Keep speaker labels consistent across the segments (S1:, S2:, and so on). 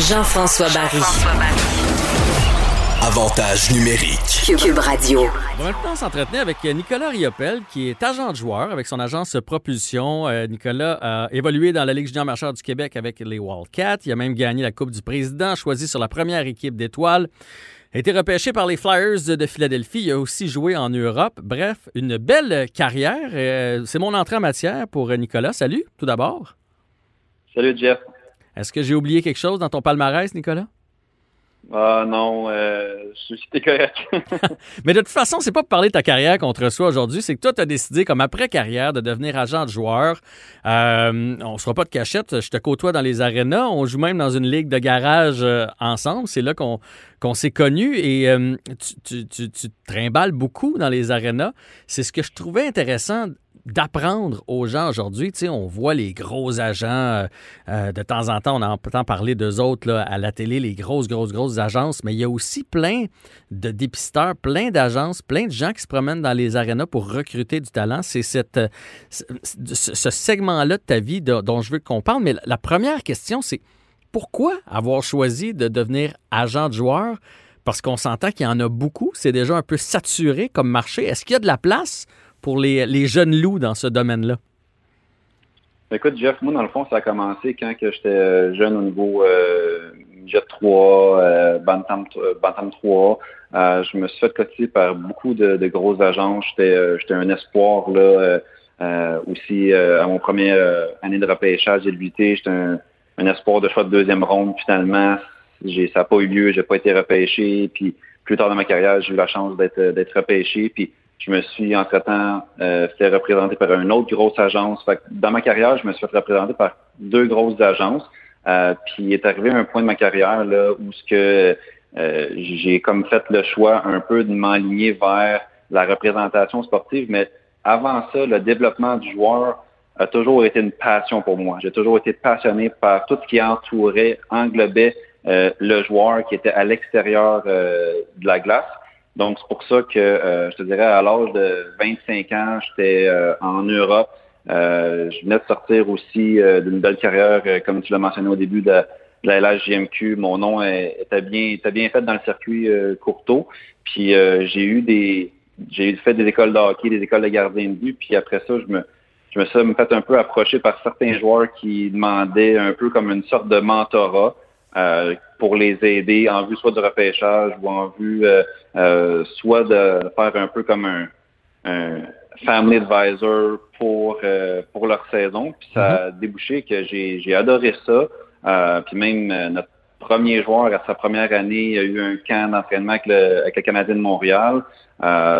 S1: Jean-François Barry.
S2: Avantage numérique.
S1: Cube Radio.
S3: On va maintenant s'entretenir avec Nicolas Riopel, qui est agent de joueur avec son agence Propulsion. Euh, Nicolas a évolué dans la Ligue junior majeure du Québec avec les Wildcats. Il a même gagné la Coupe du Président, choisi sur la première équipe d'étoiles. A été repêché par les Flyers de Philadelphie. Il a aussi joué en Europe. Bref, une belle carrière. Euh, C'est mon entrée en matière pour Nicolas. Salut, tout d'abord.
S4: Salut, Jeff.
S3: Est-ce que j'ai oublié quelque chose dans ton palmarès, Nicolas?
S4: Ah non, euh, je suis correct.
S3: Mais de toute façon, c'est pas pour parler de ta carrière contre soi aujourd'hui, c'est que toi, tu as décidé, comme après-carrière, de devenir agent de joueur. Euh, on se fera pas de cachette, je te côtoie dans les arénas, on joue même dans une ligue de garage euh, ensemble, c'est là qu'on qu'on s'est connus et euh, tu, tu, tu, tu te trimbales beaucoup dans les arénas. C'est ce que je trouvais intéressant d'apprendre aux gens aujourd'hui. On voit les gros agents, euh, euh, de temps en temps, on entend parler d'eux autres à la télé, les grosses, grosses, grosses agences, mais il y a aussi plein de dépisteurs, plein d'agences, plein de gens qui se promènent dans les arénas pour recruter du talent. C'est ce, segment-là de ta vie dont je veux qu'on parle. Mais la première question, c'est pourquoi avoir choisi de devenir agent de joueur? Parce qu'on s'entend qu'il y en a beaucoup, c'est déjà un peu saturé comme marché. Est-ce qu'il y a de la place pour les, jeunes loups dans ce domaine-là?
S4: Écoute, Jeff, moi, dans le fond, ça a commencé quand j'étais jeune au niveau euh, Jet 3, euh, Bantam, Bantam 3. Euh, je me suis fait cotiser par beaucoup de, de grosses agences. J'étais un espoir là aussi à mon premier année de repêchage d'éluité. J'étais un, espoir de choix de deuxième ronde. Finalement, ça n'a pas eu lieu. J'ai pas été repêché. Puis plus tard dans ma carrière, j'ai eu la chance d'être repêché. Puis je me suis, entre-temps, euh, fait représenter par une autre grosse agence. Fait que dans ma carrière, je me suis fait représenter par deux grosses agences. Euh, puis est arrivé un point de ma carrière là où ce que euh, j'ai comme fait le choix un peu de m'aligner vers la représentation sportive, mais avant ça, le développement du joueur a toujours été une passion pour moi. J'ai toujours été passionné par tout ce qui entourait, englobait euh, le joueur qui était à l'extérieur euh, de la glace. Donc, c'est pour ça que euh, je te dirais, à l'âge de 25 ans, j'étais euh, en Europe. Euh, je venais de sortir aussi d'une belle carrière, comme tu l'as mentionné au début, de, de la LHJMQ. Mon nom était bien, était bien fait dans le circuit Courteau. Puis j'ai eu des. J'ai fait des écoles de hockey, des écoles de gardien de but, puis après ça, je me, je me suis fait un peu approcher par certains joueurs qui demandaient un peu comme une sorte de mentorat. Euh, pour les aider en vue soit du repêchage ou en vue euh, euh, soit de faire un peu comme un, un family advisor pour pour leur saison. Puis ça a débouché que j'ai j'ai adoré ça. puis même notre premier joueur à sa première année a eu un camp d'entraînement avec le, avec le Canadien de Montréal.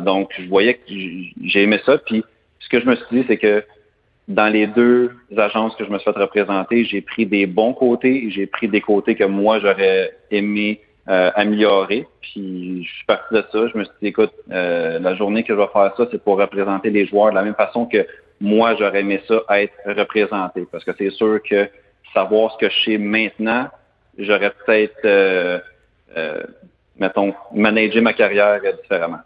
S4: donc je voyais que j'ai aimé ça. Puis ce que je me suis dit, c'est que dans les deux agences que je me suis fait représenter, j'ai pris des bons côtés, j'ai pris des côtés que moi j'aurais aimé euh, améliorer. Puis je suis parti de ça. Je me suis dit, écoute, euh, la journée que je vais faire ça, c'est pour représenter les joueurs de la même façon que moi j'aurais aimé ça être représenté. Parce que c'est sûr que savoir ce que je sais maintenant, j'aurais peut-être, euh, euh, mettons, managé ma carrière différemment.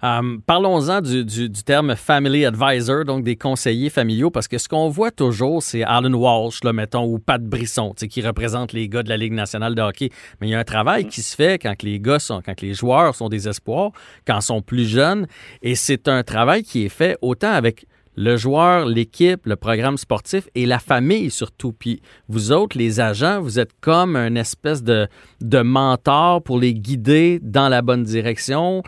S3: Um, Parlons-en du, du, du, terme family advisor, donc des conseillers familiaux, parce que ce qu'on voit toujours, c'est Alan Walsh, là, mettons, ou Pat Brisson, qui représente les gars de la Ligue nationale de hockey. Mais il y a un travail qui se fait quand les gars sont, quand les joueurs sont des espoirs, quand sont plus jeunes, et c'est un travail qui est fait autant avec le joueur, l'équipe, le programme sportif et la famille surtout. Puis vous autres, les agents, vous êtes comme un espèce de, mentor pour les guider dans la bonne direction,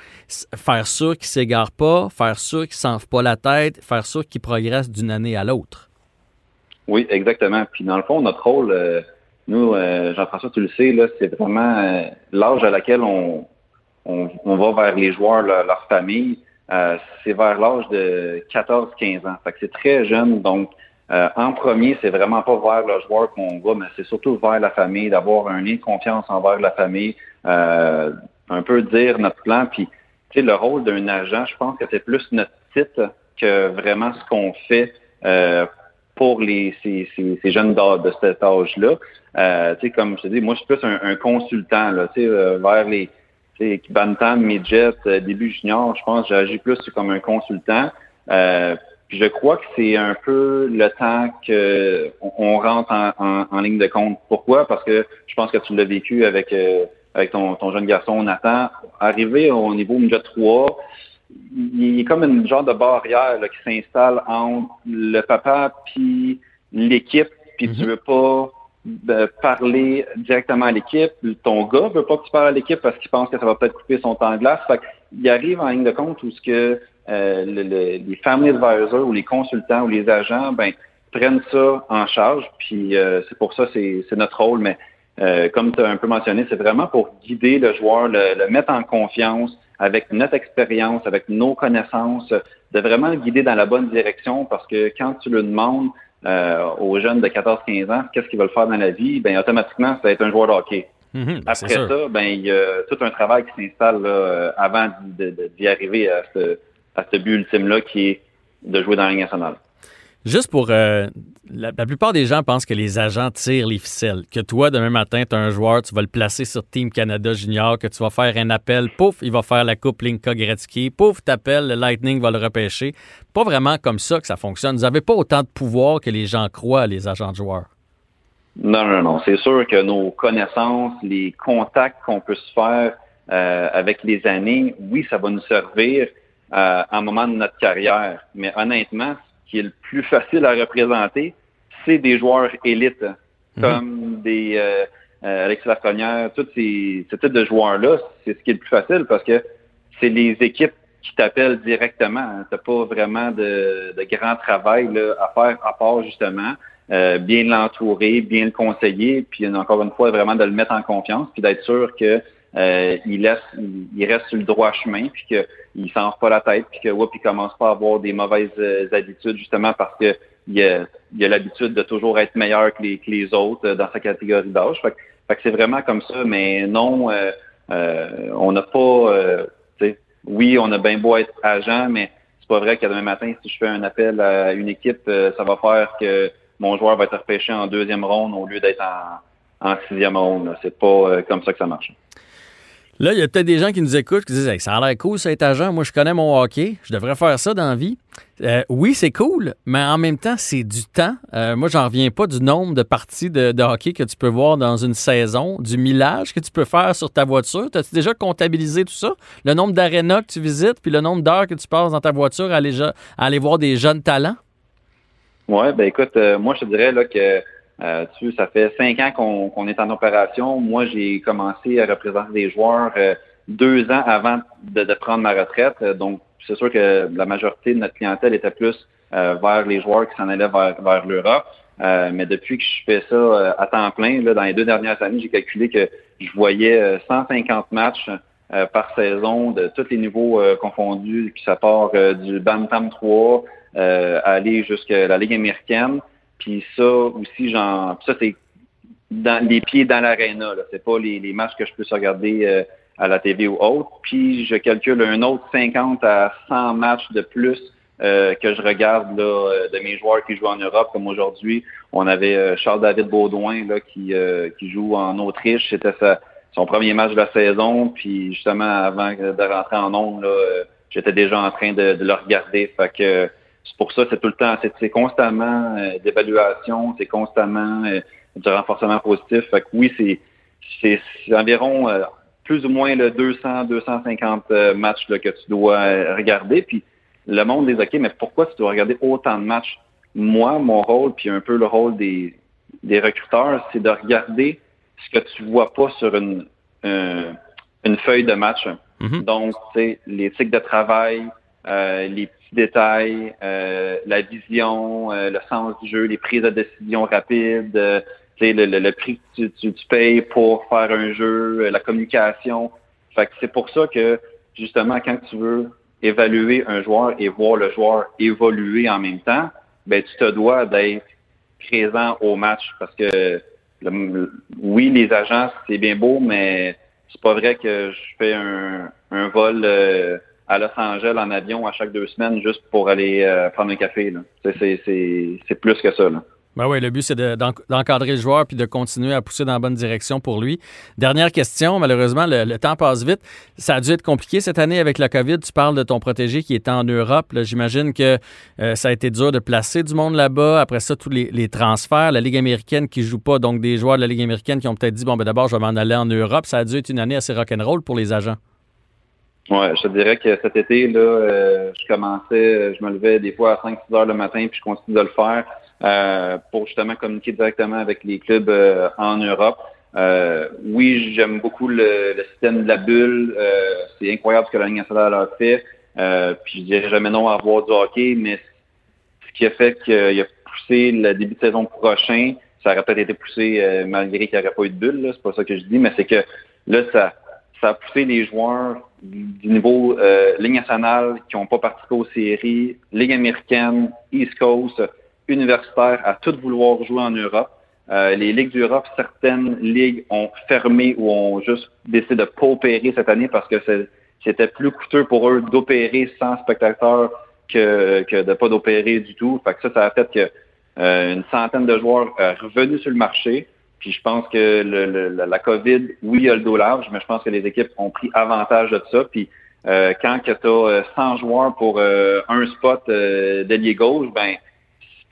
S3: faire sûr qu'ils ne s'égarent pas, faire sûr qu'ils ne s'enfent pas la tête, faire sûr qu'ils progressent d'une année à l'autre.
S4: Oui, exactement. Puis dans le fond, notre rôle, euh, nous, euh, Jean-François, tu le sais, c'est vraiment euh, l'âge à laquelle on, va vers les joueurs, leur famille. Euh, c'est vers l'âge de 14-15 ans. Fait que c'est très jeune. Donc, euh, en premier, c'est vraiment pas vers le joueur qu'on va, mais c'est surtout vers la famille, d'avoir un lien de confiance envers la famille, euh, un peu dire notre plan. Puis, tu sais, le rôle d'un agent, je pense que c'est plus notre titre que vraiment ce qu'on fait pour les ces, ces, jeunes de, de cet âge-là. tu sais, comme je te dis, moi, je suis plus un, un consultant, là, tu sais, vers les Bantam, Midget, début junior, je pense j'agis plus comme un consultant. Euh, Puis je crois que c'est un peu le temps qu'on rentre en, ligne de compte. Pourquoi? Parce que je pense que tu l'as vécu avec, euh, avec ton, jeune garçon Nathan. Arrivé au niveau midget 3, il y a comme une genre de barrière qui s'installe entre le papa puis l'équipe, puis tu mm-hmm. veux pas euh, parler directement à l'équipe. Ton gars veut pas que tu parles à l'équipe parce qu'il pense que ça va peut-être couper son temps de glace. Fait il arrive en ligne de compte où ce que euh, les family advisors ou les consultants ou les agents ben, prennent ça en charge. Puis euh, c'est pour ça c'est notre rôle. Mais euh, comme tu as un peu mentionné, c'est vraiment pour guider le joueur, le, mettre en confiance avec notre expérience, avec nos connaissances, de vraiment le guider dans la bonne direction parce que quand tu le demandes aux jeunes de 14-15 ans, qu'est-ce qu'ils veulent faire dans la vie, ben automatiquement, ça va être un joueur de hockey. Mhm, ben, Après ça, ben il y a tout un travail qui s'installe avant d'y arriver à ce, à ce but ultime-là qui est de jouer dans la Ligue nationale.
S3: Juste pour. Euh, la, plupart des gens pensent que les agents tirent les ficelles. Que toi, demain matin, tu as un joueur, tu vas le placer sur Team Canada Junior, que tu vas faire un appel, pouf, il va faire la Coupe Linka Gretzky, pouf, t'appelles, le Lightning va le repêcher. Pas vraiment comme ça que ça fonctionne. Vous n'avez pas autant de pouvoir que les gens croient, les agents de joueurs.
S4: Non, non, non. C'est sûr que nos connaissances, les contacts qu'on peut se faire euh, avec les années, oui, ça va nous servir à un moment de notre carrière. Mais honnêtement, qui est le plus facile à représenter, c'est des joueurs élites, mhm. comme des euh, euh, Alex Lafrenière, tous ces, ce type de joueurs-là, c'est ce qui est le plus facile parce que c'est les équipes qui t'appellent directement. Tu n'as pas vraiment de, de, grand travail là, à faire à part justement euh, bien l'entourer, bien le conseiller, puis encore une fois, vraiment de le mettre en confiance, puis d'être sûr que euh, il laisse, il, reste sur le droit chemin, puis qu'il s'en pas la tête, puis que ouais, puis commence pas à avoir des mauvaises euh, habitudes justement parce que il a, il l'habitude de toujours être meilleur que les, que les autres euh, dans sa catégorie d'âge. Fait, fait, que c'est vraiment comme ça, mais non, on n'a pas, oui, on a bien beau être agent, mais c'est pas vrai que demain matin, si je fais un appel à une équipe, ça va faire que mon joueur va être repêché en deuxième ronde au lieu d'être en, en sixième ronde. C'est pas comme ça que ça marche.
S3: Là, il y a peut-être des gens qui nous écoutent qui disent Ça a l'air cool, cet agent. Moi, je connais mon hockey. Je devrais faire ça dans la vie. Euh, oui, c'est cool, mais en même temps, c'est du temps. Euh, moi, j'en reviens pas du nombre de parties de, hockey que tu peux voir dans une saison, du millage que tu peux faire sur ta voiture. As-tu déjà comptabilisé tout ça? Le nombre d'arénas que tu visites, puis le nombre d'heures que tu passes dans ta voiture à aller, voir des jeunes talents?
S4: Oui, ben écoute, euh, moi, je te dirais là, que euh, tu, ça fait cinq ans qu'on est en opération. Moi, j'ai commencé à représenter des joueurs euh, deux ans avant de, prendre ma retraite. Euh, donc, c'est sûr que la majorité de notre clientèle était plus vers les joueurs qui s'en allaient vers, vers l'Europe. mais depuis que je fais ça à temps plein, là, dans les deux dernières années, j'ai calculé que je voyais 150 matchs par saison de tous les niveaux confondus, qui ça part du Bantam 3 à aller jusqu'à la Ligue américaine. Puis ça aussi, genre, ça c'est dans les pieds dans l'aréna. C'est pas les, les, matchs que je peux regarder euh, à la TV ou autre. Puis je calcule un autre 50 à 100 matchs de plus euh, que je regarde là, euh, de mes joueurs qui jouent en Europe, comme aujourd'hui. On avait Charles-David Baudouin là, qui, qui joue en Autriche. C'était son premier match de la saison. Puis justement, avant de rentrer en ondes, j'étais déjà en train de, de le regarder. Fait que c'est pour ça, c'est tout le temps, c'est constamment euh, d'évaluation, c'est constamment euh, du renforcement positif. Fait que oui, c'est environ euh, plus ou moins le 200, 250 matchs que tu dois regarder. Puis le monde des OK, mais pourquoi tu dois regarder autant de matchs? Moi, mon rôle, puis un peu le rôle des, des recruteurs, c'est de regarder ce que tu vois pas sur une, une feuille de match. Mm-hmm. Donc, tu sais, l'éthique de travail, les détails, euh, la vision, euh, le sens du jeu, les prises de décision rapides, euh, le, le, le, prix que tu, tu, payes pour faire un jeu, la communication. Fait que c'est pour ça que justement quand tu veux évaluer un joueur et voir le joueur évoluer en même temps, ben tu te dois d'être présent au match parce que oui, les agents, c'est bien beau, mais c'est pas vrai que je fais un, un vol à Los Angeles en avion à chaque deux semaines juste pour aller euh, prendre un café. C'est plus que ça.
S3: Ben oui, le but, c'est d'encadrer le joueur puis de continuer à pousser dans la bonne direction pour lui. Dernière question, malheureusement, le, temps passe vite. Ça a dû être compliqué cette année avec la COVID. Tu parles de ton protégé qui est en Europe. J'imagine que euh, ça a été dur de placer du monde là-bas. Après ça, tous les, transferts, la Ligue américaine qui joue pas, donc des joueurs de la Ligue américaine qui ont peut-être dit, bon, ben d'abord, je vais m'en aller en Europe. Ça a dû être une année assez rock'n'roll pour les agents.
S4: Oui, je te dirais que cet été, là, euh, je commençais, je me levais des fois à 5-6 heures le matin, puis je continue de le faire. Euh, pour justement communiquer directement avec les clubs euh, en Europe. Euh, oui, j'aime beaucoup le, système de la bulle. c'est incroyable ce que la Ligue nationale a fait. puis je dirais jamais non à voir du hockey, mais ce qui a fait qu'il a poussé le début de saison prochain, ça aurait peut-être été poussé malgré qu'il n'y aurait pas eu de bulle. C'est pas ça que je dis, mais c'est que là, ça, ça a poussé les joueurs du niveau euh, Ligue nationale qui n'ont pas participé aux séries, Ligue américaine, East Coast, universitaires à toutes vouloir jouer en Europe. Euh, les ligues d'Europe, certaines ligues ont fermé ou ont juste décidé de pas opérer cette année parce que c'était plus coûteux pour eux d'opérer sans spectateurs que, que de pas d'opérer du tout. Fait que ça, ça a fait que euh, une centaine de joueurs euh, revenus sur le marché. Puis je pense que le, la COVID, oui, il y a le dos large, mais je pense que les équipes ont pris avantage de ça. Puis quand tu as 100 joueurs pour un spot d'ailier gauche, ben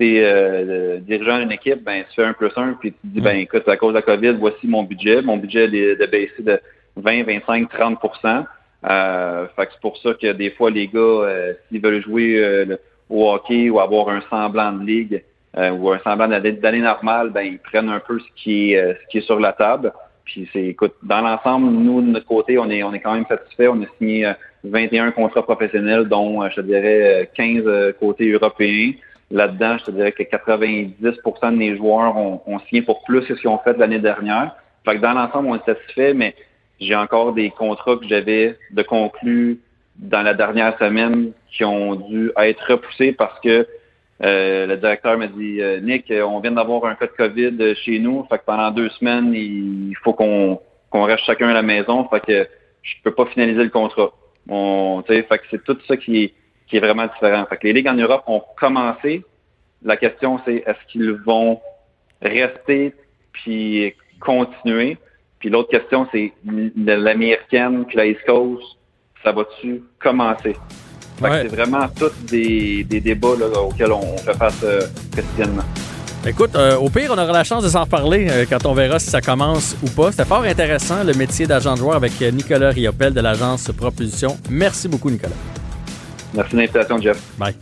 S4: es euh, dirigeant d'une équipe, ben, tu fais un plus un, puis tu te dis, ben, écoute, à cause de la COVID, voici mon budget. Mon budget est de baisser de 20, 25, 30% euh, Fait que c'est pour ça que des fois, les gars, euh, s'ils veulent jouer euh, au hockey ou avoir un semblant de ligue ou un semblant d'année normale, ben, ils prennent un peu ce qui est, ce qui est sur la table. Puis c'est, écoute, dans l'ensemble, nous, de notre côté, on est, on est quand même satisfait. On a signé 21 contrats professionnels, dont, je te dirais, 15 côtés européens. Là-dedans, je te dirais que 90% de mes joueurs ont, signé pour plus que ce qu'ils ont fait l'année dernière. Fait que dans l'ensemble, on est satisfait, mais j'ai encore des contrats que j'avais de conclus dans la dernière semaine qui ont dû être repoussés parce que euh, le directeur m'a dit euh, Nick, on vient d'avoir un cas de COVID chez nous, fait que pendant deux semaines, il faut qu'on reste chacun à la maison, fait que je peux pas finaliser le contrat. On, fait que c'est tout ça qui est qui est vraiment différent. Fait que les ligues en Europe ont commencé. La question, c'est est-ce qu'ils vont rester puis continuer? Puis l'autre question, c'est l'américaine puis la East Coast, ça va-tu commencer? C'est vraiment tous des, débats auxquels on, fait face euh, quotidiennement.
S3: Écoute, euh, au pire, on aura la chance de s'en reparler euh, quand on verra si ça commence ou pas. C'était fort intéressant, le métier d'agent de joueur avec Nicolas Riopel de l'agence Propulsion. Merci beaucoup, Nicolas.
S4: Merci de l'invitation, Jeff.
S3: Bye.